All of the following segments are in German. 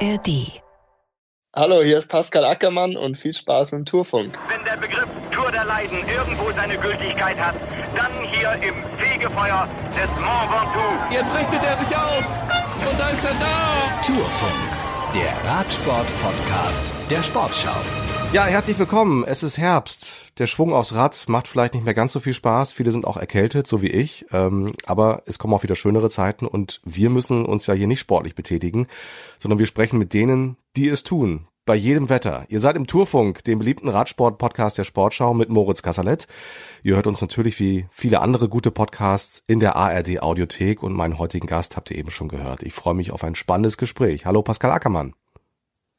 ARD. Hallo, hier ist Pascal Ackermann und viel Spaß mit dem Tourfunk. Wenn der Begriff Tour der Leiden irgendwo seine Gültigkeit hat, dann hier im Fegefeuer des Mont Ventoux. Jetzt richtet er sich auf und da ist er da. Tourfunk, der Radsport-Podcast der Sportschau. Ja, herzlich willkommen. Es ist Herbst. Der Schwung aufs Rad macht vielleicht nicht mehr ganz so viel Spaß. Viele sind auch erkältet, so wie ich. Ähm, aber es kommen auch wieder schönere Zeiten und wir müssen uns ja hier nicht sportlich betätigen, sondern wir sprechen mit denen, die es tun. Bei jedem Wetter. Ihr seid im Tourfunk, dem beliebten Radsport-Podcast der Sportschau mit Moritz Kassalet. Ihr hört uns natürlich wie viele andere gute Podcasts in der ARD Audiothek und meinen heutigen Gast habt ihr eben schon gehört. Ich freue mich auf ein spannendes Gespräch. Hallo Pascal Ackermann.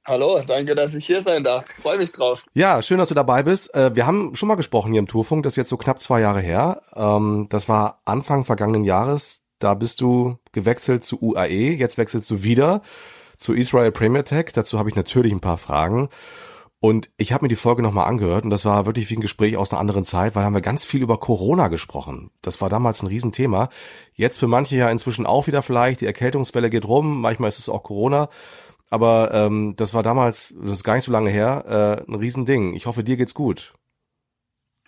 Hallo, danke, dass ich hier sein darf. Freue mich drauf. Ja, schön, dass du dabei bist. Äh, wir haben schon mal gesprochen hier im Tourfunk, das ist jetzt so knapp zwei Jahre her. Ähm, das war Anfang vergangenen Jahres. Da bist du gewechselt zu UAE, jetzt wechselst du wieder zu Israel Premier Tech. Dazu habe ich natürlich ein paar Fragen. Und ich habe mir die Folge nochmal angehört und das war wirklich wie ein Gespräch aus einer anderen Zeit, weil haben wir ganz viel über Corona gesprochen. Das war damals ein Riesenthema. Jetzt für manche ja inzwischen auch wieder vielleicht. Die Erkältungswelle geht rum, manchmal ist es auch Corona. Aber ähm, das war damals, das ist gar nicht so lange her, äh, ein Riesending. Ich hoffe, dir geht's gut.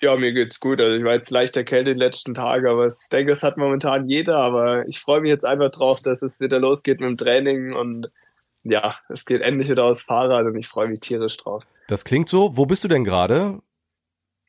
Ja, mir geht's gut. Also ich war jetzt leicht erkältet die letzten Tage, aber ich denke, es hat momentan jeder. Aber ich freue mich jetzt einfach drauf, dass es wieder losgeht mit dem Training und ja, es geht endlich wieder aufs Fahrrad und ich freue mich tierisch drauf. Das klingt so. Wo bist du denn gerade?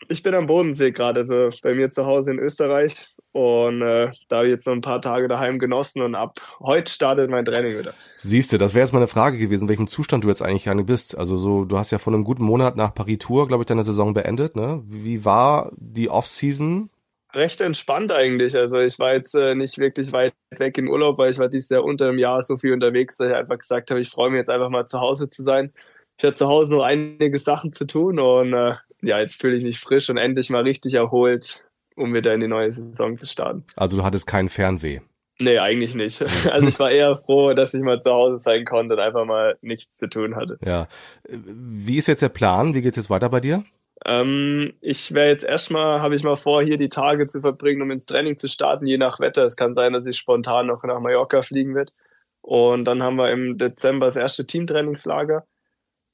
Ich bin am Bodensee gerade, also bei mir zu Hause in Österreich. Und äh, da habe ich jetzt noch ein paar Tage daheim genossen und ab heute startet mein Training wieder. Siehst du, das wäre jetzt mal eine Frage gewesen, in welchem Zustand du jetzt eigentlich gerne bist. Also so, du hast ja vor einem guten Monat nach Paris Tour, glaube ich, deine Saison beendet. Ne? Wie war die Off-Season? Recht entspannt eigentlich. Also ich war jetzt äh, nicht wirklich weit weg im Urlaub, weil ich war dieses Jahr unter dem Jahr so viel unterwegs, dass ich einfach gesagt habe, ich freue mich jetzt einfach mal zu Hause zu sein. Ich hatte zu Hause noch einige Sachen zu tun und äh, ja, jetzt fühle ich mich frisch und endlich mal richtig erholt um wieder in die neue Saison zu starten. Also du hattest kein Fernweh? Nee, eigentlich nicht. Also ich war eher froh, dass ich mal zu Hause sein konnte und einfach mal nichts zu tun hatte. Ja. Wie ist jetzt der Plan? Wie geht's jetzt weiter bei dir? Ähm, ich wäre jetzt erstmal, habe ich mal vor, hier die Tage zu verbringen, um ins Training zu starten, je nach Wetter. Es kann sein, dass ich spontan noch nach Mallorca fliegen wird. Und dann haben wir im Dezember das erste Teamtrainingslager.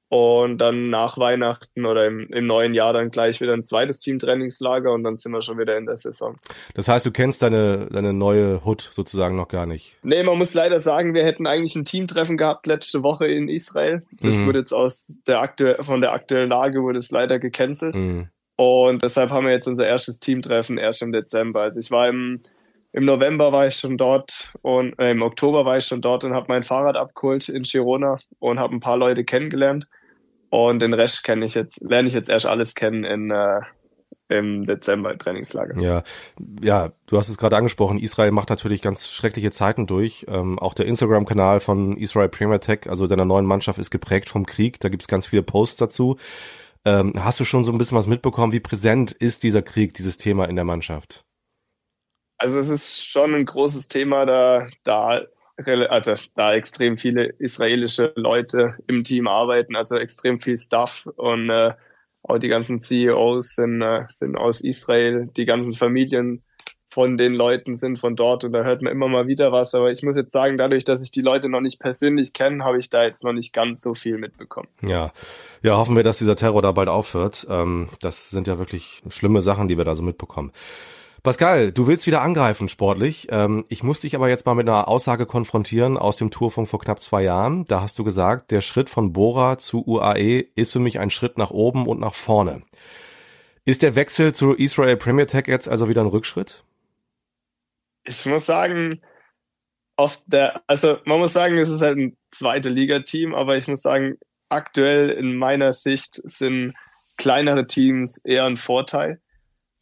Und dann nach Weihnachten oder im, im neuen Jahr dann gleich wieder ein zweites Teamtrainingslager und dann sind wir schon wieder in der Saison. Das heißt, du kennst deine, deine neue Hut sozusagen noch gar nicht? Nee, man muss leider sagen, wir hätten eigentlich ein Teamtreffen gehabt letzte Woche in Israel. Das mhm. wurde jetzt aus der aktu von der aktuellen Lage wurde es leider gecancelt. Mhm. Und deshalb haben wir jetzt unser erstes Teamtreffen erst im Dezember. Also ich war im, im November war ich schon dort und äh, im Oktober war ich schon dort und habe mein Fahrrad abgeholt in Girona und habe ein paar Leute kennengelernt. Und den Rest kenne ich jetzt, lerne ich jetzt erst alles kennen in, äh, im Dezember im Trainingslager. Ja, ja, du hast es gerade angesprochen. Israel macht natürlich ganz schreckliche Zeiten durch. Ähm, auch der Instagram-Kanal von Israel Premier Tech, also deiner neuen Mannschaft, ist geprägt vom Krieg. Da gibt's ganz viele Posts dazu. Ähm, hast du schon so ein bisschen was mitbekommen? Wie präsent ist dieser Krieg, dieses Thema in der Mannschaft? Also es ist schon ein großes Thema, da, da also da extrem viele israelische Leute im Team arbeiten, also extrem viel Stuff und äh, auch die ganzen CEOs sind, äh, sind aus Israel, die ganzen Familien von den Leuten sind von dort und da hört man immer mal wieder was. Aber ich muss jetzt sagen, dadurch, dass ich die Leute noch nicht persönlich kenne, habe ich da jetzt noch nicht ganz so viel mitbekommen. Ja, ja, hoffen wir, dass dieser Terror da bald aufhört. Ähm, das sind ja wirklich schlimme Sachen, die wir da so mitbekommen. Pascal, du willst wieder angreifen sportlich. Ähm, ich muss dich aber jetzt mal mit einer Aussage konfrontieren aus dem Tourfunk vor knapp zwei Jahren. Da hast du gesagt, der Schritt von Bora zu UAE ist für mich ein Schritt nach oben und nach vorne. Ist der Wechsel zu Israel Premier Tech jetzt also wieder ein Rückschritt? Ich muss sagen, auf der, also man muss sagen, es ist halt ein zweite Liga-Team, aber ich muss sagen, aktuell in meiner Sicht sind kleinere Teams eher ein Vorteil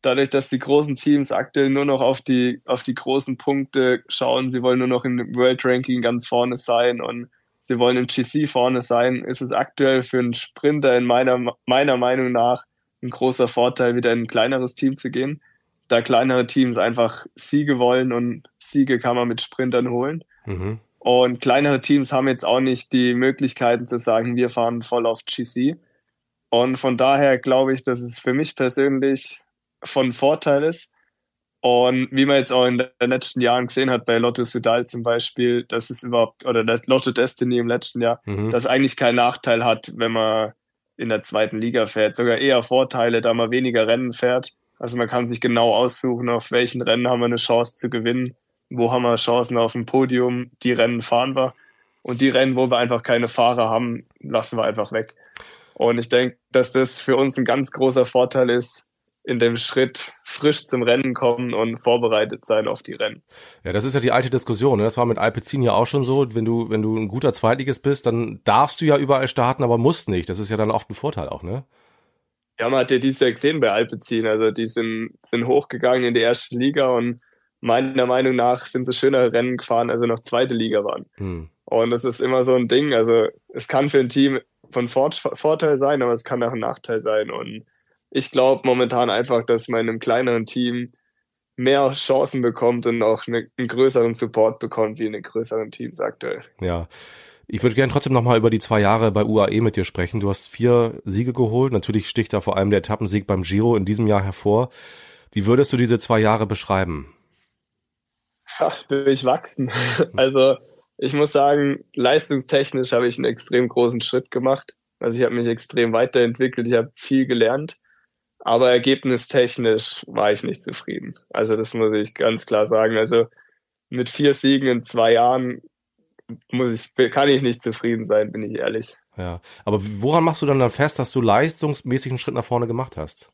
dadurch, dass die großen Teams aktuell nur noch auf die, auf die großen Punkte schauen, sie wollen nur noch im World Ranking ganz vorne sein und sie wollen im GC vorne sein, ist es aktuell für einen Sprinter in meiner, meiner Meinung nach ein großer Vorteil, wieder in ein kleineres Team zu gehen, da kleinere Teams einfach Siege wollen und Siege kann man mit Sprintern holen. Mhm. Und kleinere Teams haben jetzt auch nicht die Möglichkeiten zu sagen, wir fahren voll auf GC. Und von daher glaube ich, dass es für mich persönlich von Vorteil ist. Und wie man jetzt auch in den letzten Jahren gesehen hat, bei Lotto Sudal zum Beispiel, das ist überhaupt, oder das Lotto Destiny im letzten Jahr, mhm. das eigentlich keinen Nachteil hat, wenn man in der zweiten Liga fährt. Sogar eher Vorteile, da man weniger Rennen fährt. Also man kann sich genau aussuchen, auf welchen Rennen haben wir eine Chance zu gewinnen, wo haben wir Chancen auf dem Podium, die Rennen fahren wir. Und die Rennen, wo wir einfach keine Fahrer haben, lassen wir einfach weg. Und ich denke, dass das für uns ein ganz großer Vorteil ist, in dem Schritt frisch zum Rennen kommen und vorbereitet sein auf die Rennen. Ja, das ist ja die alte Diskussion. Ne? Das war mit Alpecin ja auch schon so. Wenn du, wenn du ein guter Zweitligist bist, dann darfst du ja überall starten, aber musst nicht. Das ist ja dann oft ein Vorteil auch, ne? Ja, man hat ja dieses Jahr gesehen bei Alpecin. Also die sind, sind hochgegangen in die erste Liga und meiner Meinung nach sind sie schönere Rennen gefahren, als sie noch zweite Liga waren. Hm. Und das ist immer so ein Ding. Also es kann für ein Team von Vorteil sein, aber es kann auch ein Nachteil sein. Und ich glaube momentan einfach, dass man in einem kleineren Team mehr Chancen bekommt und auch eine, einen größeren Support bekommt wie in den größeren Teams aktuell. Ja. Ich würde gerne trotzdem nochmal über die zwei Jahre bei UAE mit dir sprechen. Du hast vier Siege geholt. Natürlich sticht da vor allem der Etappensieg beim Giro in diesem Jahr hervor. Wie würdest du diese zwei Jahre beschreiben? Ach, durchwachsen. Also ich muss sagen, leistungstechnisch habe ich einen extrem großen Schritt gemacht. Also ich habe mich extrem weiterentwickelt, ich habe viel gelernt. Aber ergebnistechnisch war ich nicht zufrieden. Also das muss ich ganz klar sagen. Also mit vier Siegen in zwei Jahren muss ich, kann ich nicht zufrieden sein, bin ich ehrlich. Ja, aber woran machst du dann dann fest, dass du leistungsmäßig einen Schritt nach vorne gemacht hast?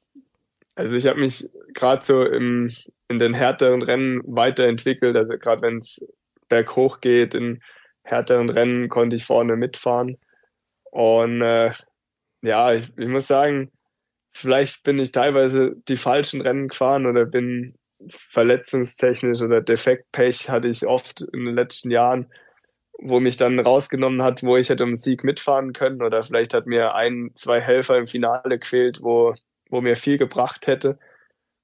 Also ich habe mich gerade so im, in den härteren Rennen weiterentwickelt. Also gerade wenn es berghoch geht, in härteren Rennen konnte ich vorne mitfahren. Und äh, ja, ich, ich muss sagen, vielleicht bin ich teilweise die falschen Rennen gefahren oder bin verletzungstechnisch oder Defektpech hatte ich oft in den letzten Jahren, wo mich dann rausgenommen hat, wo ich hätte um Sieg mitfahren können oder vielleicht hat mir ein, zwei Helfer im Finale gefehlt, wo, wo mir viel gebracht hätte.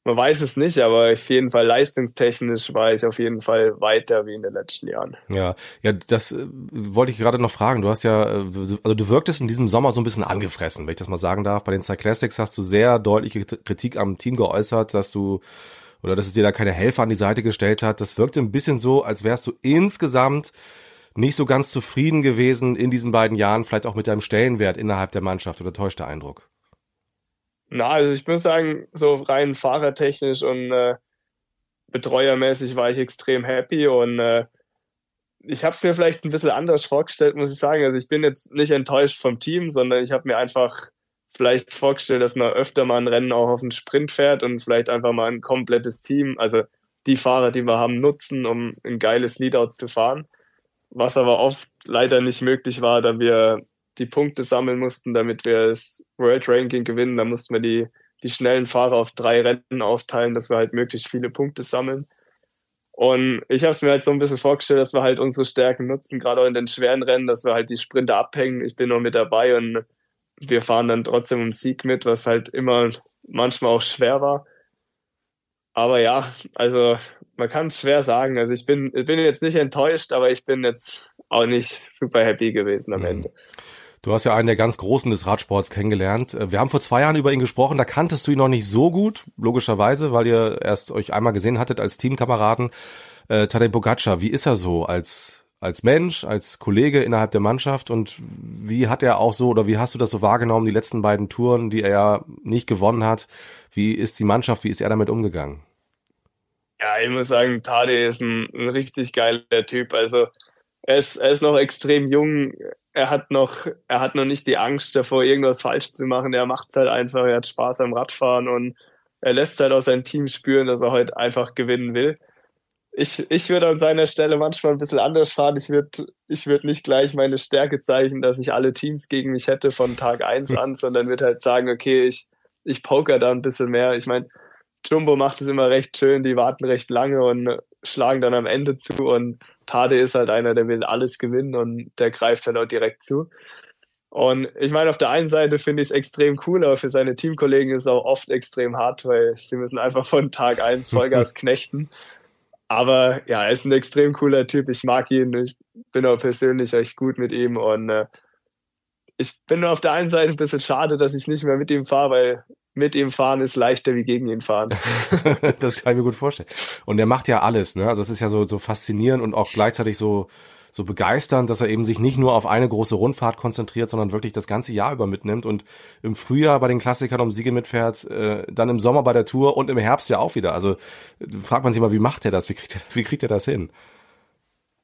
Man weiß es nicht, aber auf jeden Fall leistungstechnisch war ich auf jeden Fall weiter wie in den letzten Jahren. Ja, ja, das äh, wollte ich gerade noch fragen. Du hast ja, äh, also du wirktest in diesem Sommer so ein bisschen angefressen, wenn ich das mal sagen darf. Bei den Cyclassics hast du sehr deutliche Kritik am Team geäußert, dass du oder dass es dir da keine Helfer an die Seite gestellt hat. Das wirkte ein bisschen so, als wärst du insgesamt nicht so ganz zufrieden gewesen in diesen beiden Jahren, vielleicht auch mit deinem Stellenwert innerhalb der Mannschaft oder täuscht der Eindruck? Na, also ich muss sagen, so rein fahrertechnisch und äh, betreuermäßig war ich extrem happy und äh, ich habe es mir vielleicht ein bisschen anders vorgestellt, muss ich sagen. Also ich bin jetzt nicht enttäuscht vom Team, sondern ich habe mir einfach vielleicht vorgestellt, dass man öfter mal ein Rennen auch auf den Sprint fährt und vielleicht einfach mal ein komplettes Team, also die Fahrer, die wir haben, nutzen, um ein geiles Leadout zu fahren. Was aber oft leider nicht möglich war, da wir die Punkte sammeln mussten, damit wir das World Ranking gewinnen. Da mussten wir die, die schnellen Fahrer auf drei Rennen aufteilen, dass wir halt möglichst viele Punkte sammeln. Und ich habe es mir halt so ein bisschen vorgestellt, dass wir halt unsere Stärken nutzen, gerade auch in den schweren Rennen, dass wir halt die Sprinter abhängen. Ich bin noch mit dabei und wir fahren dann trotzdem um Sieg mit, was halt immer manchmal auch schwer war. Aber ja, also man kann es schwer sagen. Also ich bin, ich bin jetzt nicht enttäuscht, aber ich bin jetzt auch nicht super happy gewesen am mhm. Ende. Du hast ja einen der ganz Großen des Radsports kennengelernt. Äh, wir haben vor zwei Jahren über ihn gesprochen, da kanntest du ihn noch nicht so gut, logischerweise, weil ihr erst euch einmal gesehen hattet als Teamkameraden. Äh, Tadej Bogacar, wie ist er so als, als Mensch, als Kollege innerhalb der Mannschaft und wie hat er auch so oder wie hast du das so wahrgenommen, die letzten beiden Touren, die er ja nicht gewonnen hat? Wie ist die Mannschaft, wie ist er damit umgegangen? Ja, ich muss sagen, Tade ist ein, ein richtig geiler Typ. Also er ist, er ist noch extrem jung. Er hat noch, er hat noch nicht die Angst davor, irgendwas falsch zu machen. Er macht es halt einfach. Er hat Spaß am Radfahren und er lässt halt auch sein Team spüren, dass er heute einfach gewinnen will. Ich, ich würde an seiner Stelle manchmal ein bisschen anders fahren. Ich würde ich würd nicht gleich meine Stärke zeigen, dass ich alle Teams gegen mich hätte von Tag eins an, sondern würde halt sagen, okay, ich, ich poker da ein bisschen mehr. Ich meine, Jumbo macht es immer recht schön, die warten recht lange und schlagen dann am Ende zu und Tade ist halt einer, der will alles gewinnen und der greift halt auch direkt zu. Und ich meine, auf der einen Seite finde ich es extrem cool, aber für seine Teamkollegen ist es auch oft extrem hart, weil sie müssen einfach von Tag eins Vollgas knechten. Aber ja, er ist ein extrem cooler Typ. Ich mag ihn. Ich bin auch persönlich echt gut mit ihm. Und äh, ich bin auf der einen Seite ein bisschen schade, dass ich nicht mehr mit ihm fahre, weil mit ihm fahren ist leichter wie gegen ihn fahren. das kann ich mir gut vorstellen. Und er macht ja alles, ne? Also es ist ja so, so faszinierend und auch gleichzeitig so, so begeisternd, dass er eben sich nicht nur auf eine große Rundfahrt konzentriert, sondern wirklich das ganze Jahr über mitnimmt und im Frühjahr bei den Klassikern um Siege mitfährt, äh, dann im Sommer bei der Tour und im Herbst ja auch wieder. Also fragt man sich mal, wie macht er das? Wie kriegt er, wie kriegt er das hin?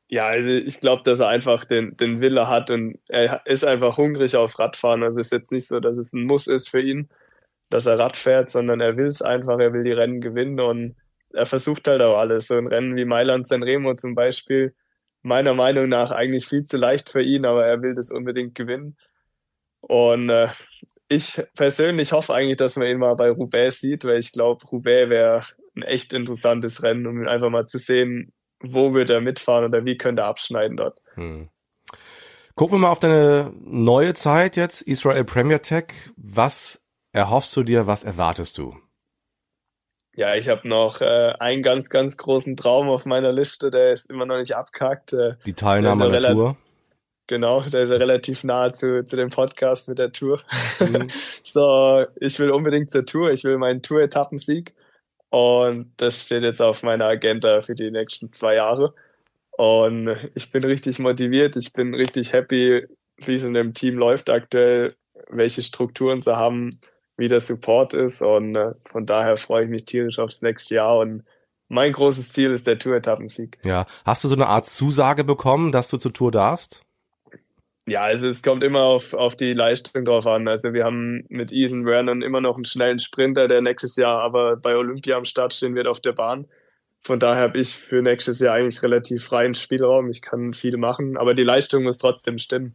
Ja, also ich glaube, dass er einfach den, den Wille hat und er ist einfach hungrig auf Radfahren. Also es ist jetzt nicht so, dass es ein Muss ist für ihn, dass er Rad fährt, sondern er will es einfach, er will die Rennen gewinnen und er versucht halt auch alles. So ein Rennen wie Mailand San Remo zum Beispiel, meiner Meinung nach eigentlich viel zu leicht für ihn, aber er will das unbedingt gewinnen. Und äh, ich persönlich hoffe eigentlich, dass man ihn mal bei Roubaix sieht, weil ich glaube, Roubaix wäre ein echt interessantes Rennen, um ihn einfach mal zu sehen, wo wird er mitfahren oder wie könnte er abschneiden dort. Hm. Gucken wir mal auf deine neue Zeit jetzt, Israel Premier Tech. Was erhoffst du dir, was erwartest du? Ja, ich habe noch äh, einen ganz, ganz großen Traum auf meiner Liste, der ist immer noch nicht abgehakt. Äh, Die Teilnahme an der Tour. Genau, der ist ja relativ nahe zu, zu dem Podcast mit der Tour. Mhm. so, ich will unbedingt zur Tour, ich will meinen Tour-Etappensieg. Und das steht jetzt auf meiner Agenda für die nächsten zwei Jahre. Und ich bin richtig motiviert, ich bin richtig happy, wie es in dem Team läuft aktuell, welche Strukturen sie haben, wie der Support ist. Und äh, von daher freue ich mich tierisch aufs nächste Jahr. Und mein großes Ziel ist der Tour-Etappensieg. Ja. Hast du so eine Art Zusage bekommen, dass du zur Tour darfst? Ja, also es kommt immer auf, auf die Leistung drauf an. Also wir haben mit Ethan Vernon immer noch einen schnellen Sprinter, der nächstes Jahr aber bei Olympia am Start stehen wird auf der Bahn. Von daher habe ich für nächstes Jahr eigentlich relativ freien Spielraum. Ich kann viel machen, aber die Leistung muss trotzdem stimmen.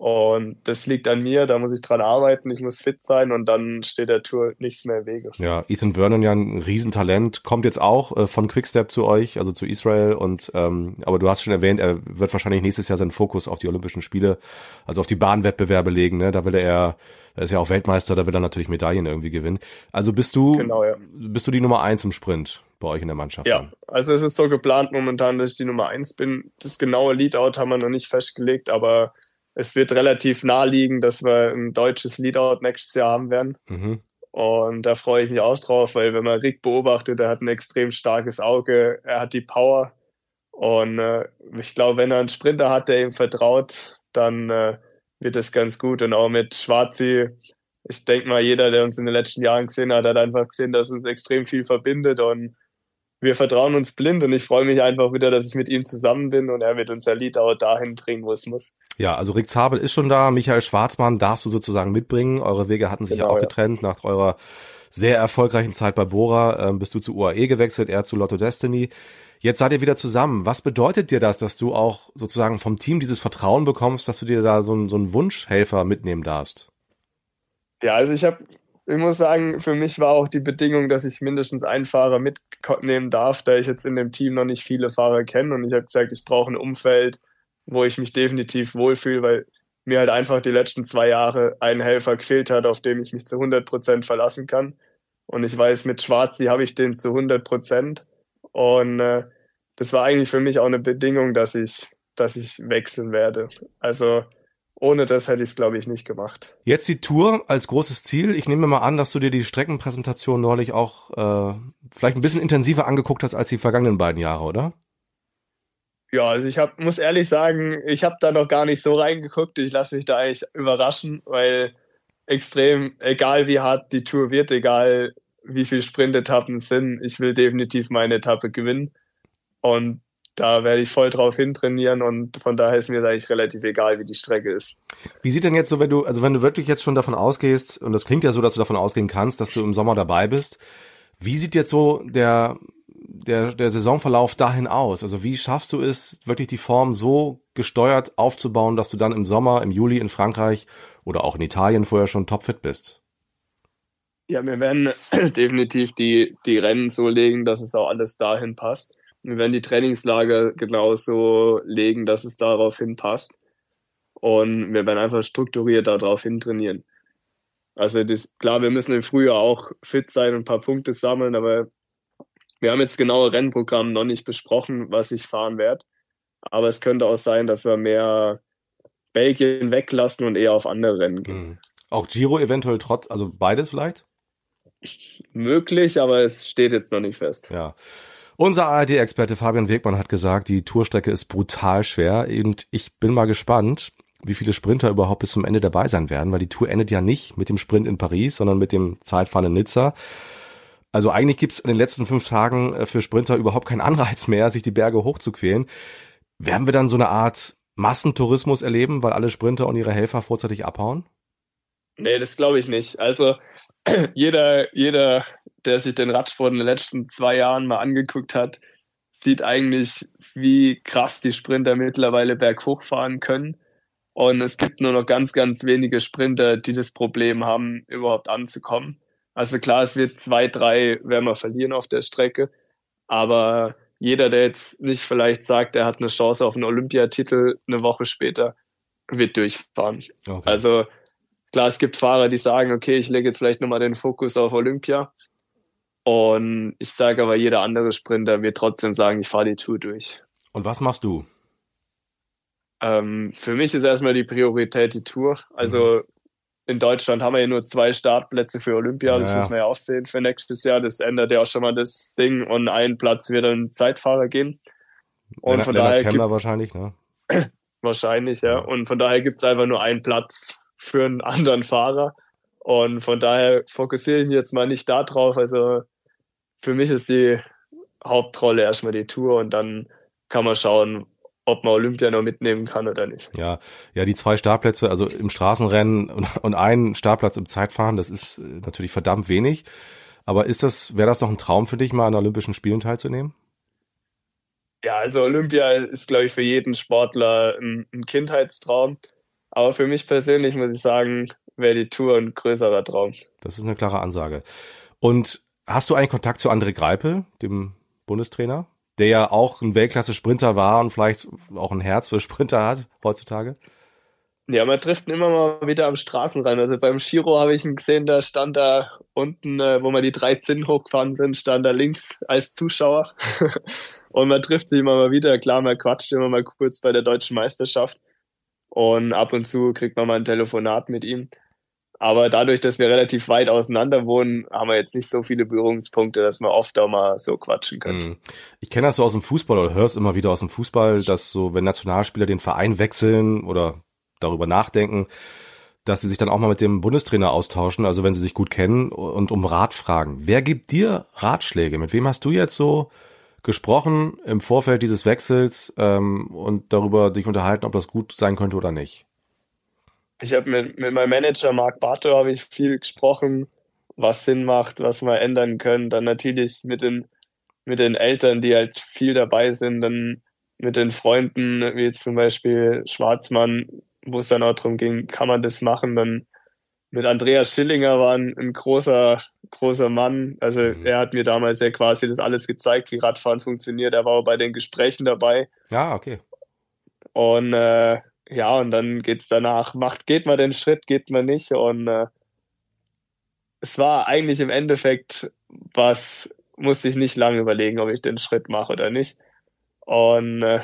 Und das liegt an mir, da muss ich dran arbeiten, ich muss fit sein und dann steht der Tour nichts mehr im Wege. Ja, Ethan Vernon ja ein Riesentalent, kommt jetzt auch äh, von Quickstep zu euch, also zu Israel und ähm, aber du hast schon erwähnt, er wird wahrscheinlich nächstes Jahr seinen Fokus auf die Olympischen Spiele, also auf die Bahnwettbewerbe legen, ne? Da will er, er ist ja auch Weltmeister, da will er natürlich Medaillen irgendwie gewinnen. Also bist du genau, ja. bist du die Nummer eins im Sprint bei euch in der Mannschaft? Ja, dann? also es ist so geplant momentan, dass ich die Nummer eins bin. Das genaue Leadout haben wir noch nicht festgelegt, aber es wird relativ naheliegen, dass wir ein deutsches Leadout nächstes Jahr haben werden. Mhm. Und da freue ich mich auch drauf, weil wenn man Rick beobachtet, er hat ein extrem starkes Auge, er hat die Power. Und äh, ich glaube, wenn er einen Sprinter hat, der ihm vertraut, dann äh, wird es ganz gut. Und auch mit Schwarzi, ich denke mal, jeder, der uns in den letzten Jahren gesehen hat, hat einfach gesehen, dass uns extrem viel verbindet. Und wir vertrauen uns blind und ich freue mich einfach wieder, dass ich mit ihm zusammen bin und er wird unser Lied auch dahin bringen, wo es muss. Ja, also Rick Zabel ist schon da, Michael Schwarzmann darfst du sozusagen mitbringen. Eure Wege hatten sich genau, ja auch ja. getrennt nach eurer sehr erfolgreichen Zeit bei Bora. Ähm, bist du zu UAE gewechselt, er zu Lotto Destiny. Jetzt seid ihr wieder zusammen. Was bedeutet dir das, dass du auch sozusagen vom Team dieses Vertrauen bekommst, dass du dir da so, einen, so einen Wunschhelfer mitnehmen darfst? Ja, also ich habe ich muss sagen, für mich war auch die Bedingung, dass ich mindestens einen Fahrer mitnehmen darf, da ich jetzt in dem Team noch nicht viele Fahrer kenne. Und ich habe gesagt, ich brauche ein Umfeld, wo ich mich definitiv wohlfühle, weil mir halt einfach die letzten zwei Jahre ein Helfer gefehlt hat, auf dem ich mich zu 100 Prozent verlassen kann. Und ich weiß, mit Schwarzi habe ich den zu 100 Prozent. Und äh, das war eigentlich für mich auch eine Bedingung, dass ich, dass ich wechseln werde. Also ohne das hätte ich es, glaube ich, nicht gemacht. Jetzt die Tour als großes Ziel. Ich nehme mal an, dass du dir die Streckenpräsentation neulich auch äh, vielleicht ein bisschen intensiver angeguckt hast als die vergangenen beiden Jahre, oder? Ja, also ich hab, muss ehrlich sagen, ich habe da noch gar nicht so reingeguckt. Ich lasse mich da eigentlich überraschen, weil extrem, egal wie hart die Tour wird, egal wie viele Sprintetappen es sind, ich will definitiv meine Etappe gewinnen. Und da werde ich voll drauf hintrainieren und von daher ist mir eigentlich relativ egal, wie die Strecke ist. Wie sieht denn jetzt so, wenn du, also wenn du wirklich jetzt schon davon ausgehst, und das klingt ja so, dass du davon ausgehen kannst, dass du im Sommer dabei bist, wie sieht jetzt so der, der, der Saisonverlauf dahin aus? Also wie schaffst du es, wirklich die Form so gesteuert aufzubauen, dass du dann im Sommer, im Juli in Frankreich oder auch in Italien vorher schon topfit bist? Ja, wir werden definitiv die, die Rennen so legen, dass es auch alles dahin passt. Wir werden die Trainingslager genauso legen, dass es daraufhin passt. Und wir werden einfach strukturiert darauf hin trainieren. Also das, klar, wir müssen im Frühjahr auch fit sein und ein paar Punkte sammeln, aber wir haben jetzt genaue Rennprogramm noch nicht besprochen, was ich fahren werde. Aber es könnte auch sein, dass wir mehr Belgien weglassen und eher auf andere Rennen gehen. Mhm. Auch Giro eventuell trotz, also beides vielleicht? Möglich, aber es steht jetzt noch nicht fest. Ja. Unser ARD-Experte Fabian Wegmann hat gesagt, die Tourstrecke ist brutal schwer und ich bin mal gespannt, wie viele Sprinter überhaupt bis zum Ende dabei sein werden, weil die Tour endet ja nicht mit dem Sprint in Paris, sondern mit dem Zeitfahren in Nizza. Also eigentlich gibt's in den letzten fünf Tagen äh, für Sprinter überhaupt keinen Anreiz mehr, sich die Berge hochzuquälen. Werden wir dann so eine Art Massentourismus erleben, weil alle Sprinter und ihre Helfer vorzeitig abhauen? Nee, das glaube ich nicht. Also jeder, jeder, der sich den Radsport in den letzten zwei Jahren mal angeguckt hat, sieht eigentlich, wie krass die Sprinter mittlerweile berghoch fahren können. Und es gibt nur noch ganz, ganz wenige Sprinter, die das Problem haben, überhaupt anzukommen. Also klar, es wird zwei, drei werden wir verlieren auf der Strecke. Aber jeder, der jetzt nicht vielleicht sagt, er hat eine Chance auf einen Olympiatitel eine Woche später, wird durchfahren. Okay. Also klar, es gibt Fahrer, die sagen, okay, ich lege jetzt vielleicht nochmal den Fokus auf Olympia. Und ich sage aber, jeder andere Sprinter wird trotzdem sagen, ich fahre die Tour durch. Und was machst du? Ähm, für mich ist erstmal die Priorität die Tour. Also mhm. in Deutschland haben wir ja nur zwei Startplätze für Olympia, das ja. muss man ja auch sehen für nächstes Jahr. Das ändert ja auch schon mal das Ding und ein Platz wird dann Zeitfahrer gehen. Und Lennart, von daher gibt's, wahrscheinlich, ne? wahrscheinlich, ja. Und von daher gibt es einfach nur einen Platz für einen anderen Fahrer. Und von daher fokussiere ich mich jetzt mal nicht darauf. Also für mich ist die Hauptrolle erstmal die Tour und dann kann man schauen, ob man Olympia noch mitnehmen kann oder nicht. Ja, ja, die zwei Startplätze, also im Straßenrennen und, und ein Startplatz im Zeitfahren, das ist äh, natürlich verdammt wenig. Aber ist das, wäre das noch ein Traum für dich, mal an Olympischen Spielen teilzunehmen? Ja, also Olympia ist, glaube ich, für jeden Sportler ein, ein Kindheitstraum. Aber für mich persönlich muss ich sagen, wäre die Tour ein größerer Traum. Das ist eine klare Ansage. Und hast du eigentlich Kontakt zu André Greipel, dem Bundestrainer, der ja auch ein Weltklasse-Sprinter war und vielleicht auch ein Herz für Sprinter hat heutzutage? Ja, man trifft ihn immer mal wieder am Straßenrand. Also beim Giro habe ich ihn gesehen, da stand da unten, äh, wo wir die drei Zinnen hochgefahren sind, stand da links als Zuschauer. und man trifft sich immer mal wieder. Klar, man quatscht immer mal kurz bei der deutschen Meisterschaft. Und ab und zu kriegt man mal ein Telefonat mit ihm. Aber dadurch, dass wir relativ weit auseinander wohnen, haben wir jetzt nicht so viele Berührungspunkte, dass wir oft auch mal so quatschen können. Hm. Ich kenne das so aus dem Fußball oder hör's immer wieder aus dem Fußball, dass so, wenn Nationalspieler den Verein wechseln oder darüber nachdenken, dass sie sich dann auch mal mit dem Bundestrainer austauschen, also wenn sie sich gut kennen und um Rat fragen. Wer gibt dir Ratschläge? Mit wem hast du jetzt so gesprochen im Vorfeld dieses Wechsels ähm, und darüber dich unterhalten, ob das gut sein könnte oder nicht? Ich habe mit, mit meinem Manager Marc Bartow habe ich viel gesprochen, was Sinn macht, was wir ändern können. Dann natürlich mit den, mit den Eltern, die halt viel dabei sind, dann mit den Freunden, wie zum Beispiel Schwarzmann, wo es dann auch darum ging, kann man das machen, dann mit Andreas Schillinger war ein, ein großer, großer Mann. Also mhm. er hat mir damals ja quasi das alles gezeigt, wie Radfahren funktioniert. Er war auch bei den Gesprächen dabei. Ja, okay. Und äh, ja, und dann geht's danach, macht, geht man den Schritt, geht man nicht. Und äh, es war eigentlich im Endeffekt was, musste ich nicht lange überlegen, ob ich den Schritt mache oder nicht. Und äh,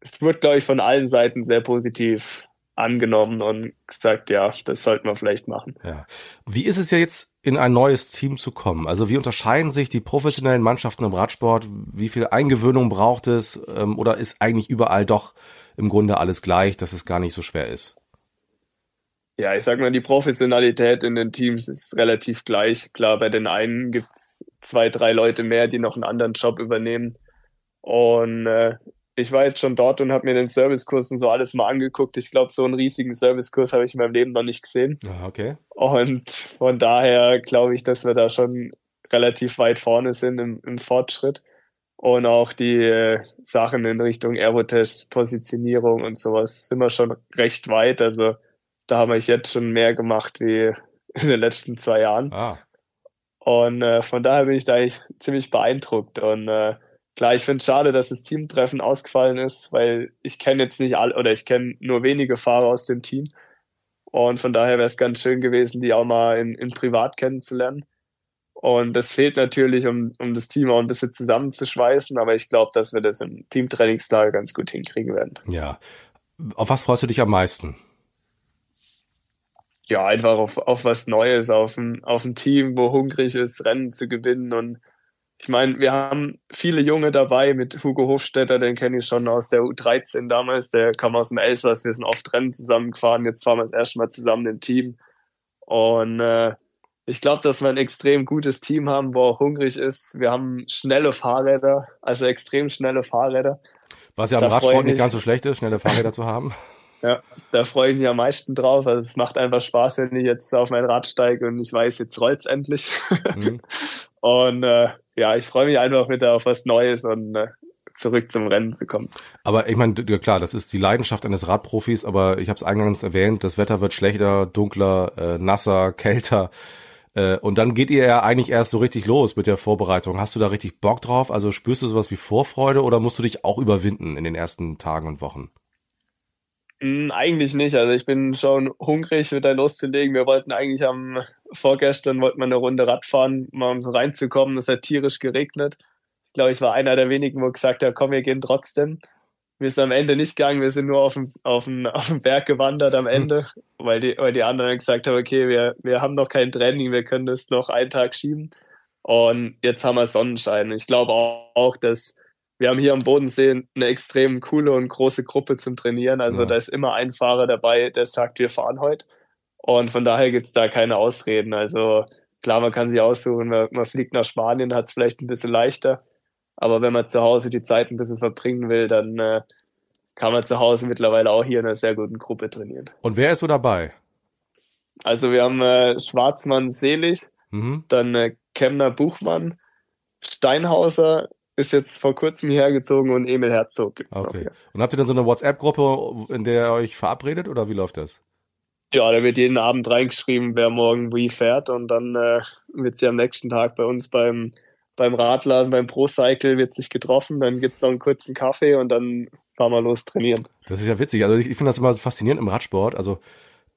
es wird, glaube ich, von allen Seiten sehr positiv angenommen und gesagt, ja, das sollten wir vielleicht machen. Ja. Wie ist es ja jetzt, in ein neues Team zu kommen? Also wie unterscheiden sich die professionellen Mannschaften im Radsport? Wie viel Eingewöhnung braucht es? Ähm, oder ist eigentlich überall doch im Grunde alles gleich, dass es gar nicht so schwer ist? Ja, ich sag mal, die Professionalität in den Teams ist relativ gleich. Klar, bei den einen gibt's zwei, drei Leute mehr, die noch einen anderen Job übernehmen. Und äh, ich war jetzt schon dort und habe mir den Servicekurs und so alles mal angeguckt. Ich glaube, so einen riesigen Servicekurs habe ich in meinem Leben noch nicht gesehen. Ah, okay. Und von daher glaube ich, dass wir da schon relativ weit vorne sind im, im Fortschritt. Und auch die äh, Sachen in Richtung Aerotest, Positionierung und sowas sind wir schon recht weit. Also da haben wir jetzt schon mehr gemacht wie in den letzten zwei Jahren. Ah. Und äh, von daher bin ich da eigentlich ziemlich beeindruckt. Und äh, Klar, ich finde es schade, dass das Teamtreffen ausgefallen ist, weil ich kenne jetzt nicht alle oder ich kenne nur wenige Fahrer aus dem Team. Und von daher wäre es ganz schön gewesen, die auch mal in, in privat kennenzulernen. Und das fehlt natürlich, um, um das Team auch ein bisschen zusammenzuschweißen, aber ich glaube, dass wir das im Teamtrainingslager ganz gut hinkriegen werden. Ja. Auf was freust du dich am meisten? ja, einfach auf, auf was Neues, auf ein, auf ein Team, wo hungrig ist, Rennen zu gewinnen. Und ich meine, wir haben viele Junge dabei mit Hugo Hofstetter, den kenne ich schon aus der U13 damals, der kam aus dem Elsass, wir sind oft Rennen zusammengefahren, jetzt fahren wir das erste Mal zusammen im Team. Und äh, ich glaube, dass wir ein extrem gutes Team haben, wo auch hungrig ist. Wir haben schnelle Fahrräder, also extrem schnelle Fahrräder. Was ja am Radsport nicht ganz so schlecht ist, schnelle Fahrräder zu haben. Ja, da freue ich mich am meisten drauf. Also es macht einfach Spaß, wenn ich jetzt auf mein Rad steige und ich weiß, jetzt rollt's endlich. Mhm. und äh, ja, ich freue mich einfach wieder auf was Neues und äh, zurück zum Rennen zu kommen. Aber ich meine, klar, das ist die Leidenschaft eines Radprofis, aber ich habe es eingangs erwähnt, das Wetter wird schlechter, dunkler, äh, nasser, kälter. Äh, und dann geht ihr ja eigentlich erst so richtig los mit der Vorbereitung. Hast du da richtig Bock drauf? Also spürst du sowas wie Vorfreude oder musst du dich auch überwinden in den ersten Tagen und Wochen? Mm, eigentlich nicht. Also ich bin schon hungrig, wieder loszulegen. Wir wollten eigentlich am vorgestern wollten wir eine Runde Radfahren, mal um so reinzukommen. Es hat tierisch geregnet. Ich glaube, ich war einer der wenigen, wo gesagt hat, komm, wir gehen trotzdem. Wir sind am Ende nicht gegangen, wir sind nur auf dem, auf dem, auf dem Berg gewandert am Ende, hm. weil, die, weil die anderen gesagt haben, okay, wir, wir haben noch kein Training, wir können das noch einen Tag schieben. Und jetzt haben wir Sonnenschein. Ich glaube auch, auch dass wir haben hier am Bodensee eine extrem coole und große Gruppe zum Trainieren. Also ja. da ist immer ein Fahrer dabei, der sagt, wir fahren heute. Und von daher gibt es da keine Ausreden. Also klar, man kann sich aussuchen, man, man fliegt nach Spanien, hat es vielleicht ein bisschen leichter. Aber wenn man zu Hause die Zeit ein bisschen verbringen will, dann äh, kann man zu Hause mittlerweile auch hier in einer sehr guten Gruppe trainieren. Und wer ist so dabei? Also wir haben äh, Schwarzmann Selig, mhm. dann äh, Kemner Buchmann, Steinhauser, ist jetzt vor kurzem hergezogen und Emil Herzog gibt's okay. noch. Hier. Und habt ihr dann so eine WhatsApp-Gruppe, in der ihr euch verabredet oder wie läuft das? Ja, da wird jeden Abend reingeschrieben, wer morgen wie fährt und dann äh, wird sie am nächsten Tag bei uns beim, beim Radladen, beim Pro-Cycle wird sich getroffen, dann gibt's noch einen kurzen Kaffee und dann fahren wir los trainieren. Das ist ja witzig. Also ich, ich finde das immer so faszinierend im Radsport. Also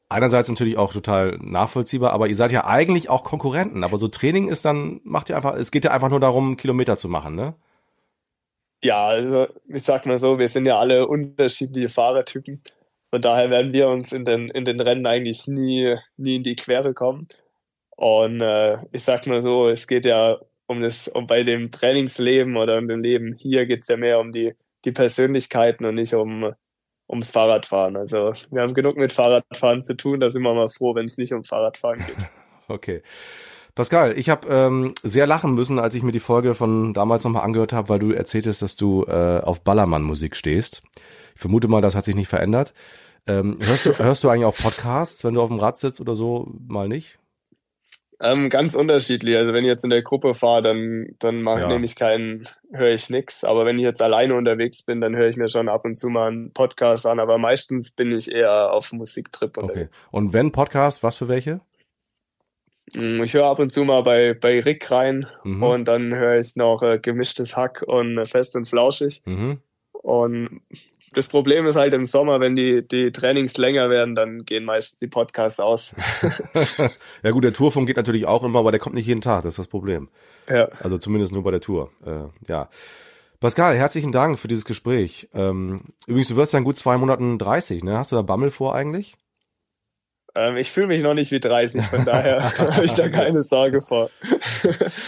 einerseits natürlich auch total nachvollziehbar, aber ihr seid ja eigentlich auch Konkurrenten. Aber so Training ist dann, macht ihr einfach, es geht ja einfach nur darum, Kilometer zu machen, ne? Ja, also ich sag mal so, wir sind ja alle unterschiedliche Fahrertypen. Von daher werden wir uns in den, in den Rennen eigentlich nie, nie in die Quere kommen. Und äh, ich sag mal so, es geht ja um das, um bei dem Trainingsleben oder um dem Leben hier geht's ja mehr um die, die Persönlichkeiten und nicht um ums Fahrradfahren. Also wir haben genug mit Fahrradfahren zu tun, da sind wir mal froh, wenn es nicht um Fahrradfahren geht. okay. Pascal, ich habe ähm, sehr lachen müssen, als ich mir die Folge von damals nochmal angehört habe, weil du erzähltest, dass du äh, auf Ballermann-Musik stehst. Ich vermute mal, das hat sich nicht verändert. Ähm, hörst, du, hörst du eigentlich auch Podcasts, wenn du auf dem Rad sitzt oder so? Mal nicht? Ähm, ganz unterschiedlich. Also wenn ich jetzt in der Gruppe fahre, dann, dann mache ja. nehme ich keinen, höre ich nichts. Aber wenn ich jetzt alleine unterwegs bin, dann höre ich mir schon ab und zu mal einen Podcast an. Aber meistens bin ich eher auf Musiktrip unterwegs. Okay. Und wenn Podcast, was für welche? Mm, ich höre ab und zu mal bei, bei Rick rein mhm. und dann höre ich noch äh, gemischtes Hack und äh, fest und flauschig. Mhm. Und das Problem ist halt im Sommer, wenn die, die Trainings länger werden, dann gehen meistens die Podcasts aus. ja gut, der Tourfunk geht natürlich auch immer, aber der kommt nicht jeden Tag, das ist das Problem. Ja. Also zumindest nur bei der Tour. Äh, ja. Pascal, herzlichen Dank für dieses Gespräch. Ähm, übrigens, du wirst dann gut zwei Monaten 30, ne? Hast du da Bammel vor eigentlich? Ähm, ich fühle mich noch nicht wie 30, von daher habe ich da keine Sorge vor.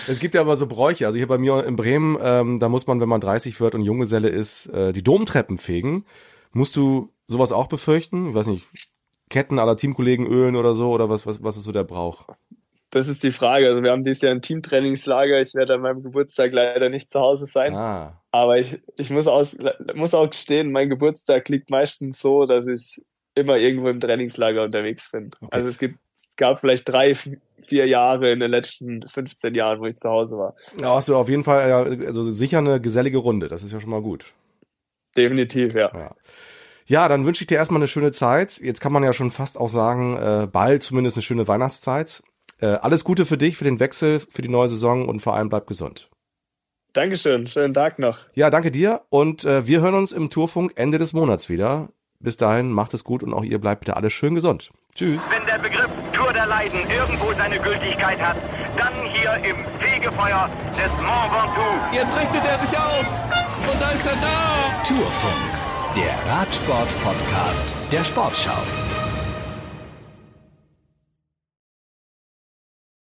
es gibt ja aber so Bräuche. Also hier bei mir in Bremen, ähm, da muss man, wenn man 30 wird und Junggeselle ist, äh, die Domtreppen fegen. Musst du sowas auch befürchten? Ich weiß nicht, Ketten aller Teamkollegen ölen oder so? Oder was, was, was ist so der Brauch? Das ist die Frage. Also wir haben dieses Jahr ein Teamtrainingslager. Ich werde an meinem Geburtstag leider nicht zu Hause sein. Ah. Aber ich, ich muss, aus, muss auch gestehen, mein Geburtstag liegt meistens so, dass ich immer irgendwo im Trainingslager unterwegs bin. Okay. Also es gibt, gab vielleicht drei, vier Jahre in den letzten 15 Jahren, wo ich zu Hause war. Ja, hast du auf jeden Fall, also sicher eine gesellige Runde. Das ist ja schon mal gut. Definitiv, ja. ja. Ja, dann wünsche ich dir erstmal eine schöne Zeit. Jetzt kann man ja schon fast auch sagen, äh, bald zumindest eine schöne Weihnachtszeit. Äh, alles Gute für dich, für den Wechsel, für die neue Saison und vor allem bleib gesund. Dankeschön, schönen Tag noch. Ja, danke dir und äh, wir hören uns im Tourfunk Ende des Monats wieder. Bis dahin, macht es gut und auch ihr bleibt bitte alle schön gesund. Tschüss. Wenn der Begriff Tour der Leiden irgendwo seine Gültigkeit hat, dann hier im Fegefeuer des Mont Ventoux. Jetzt richtet er sich auf und da ist er da. Tourfunk, der Radsport-Podcast der Sportschau.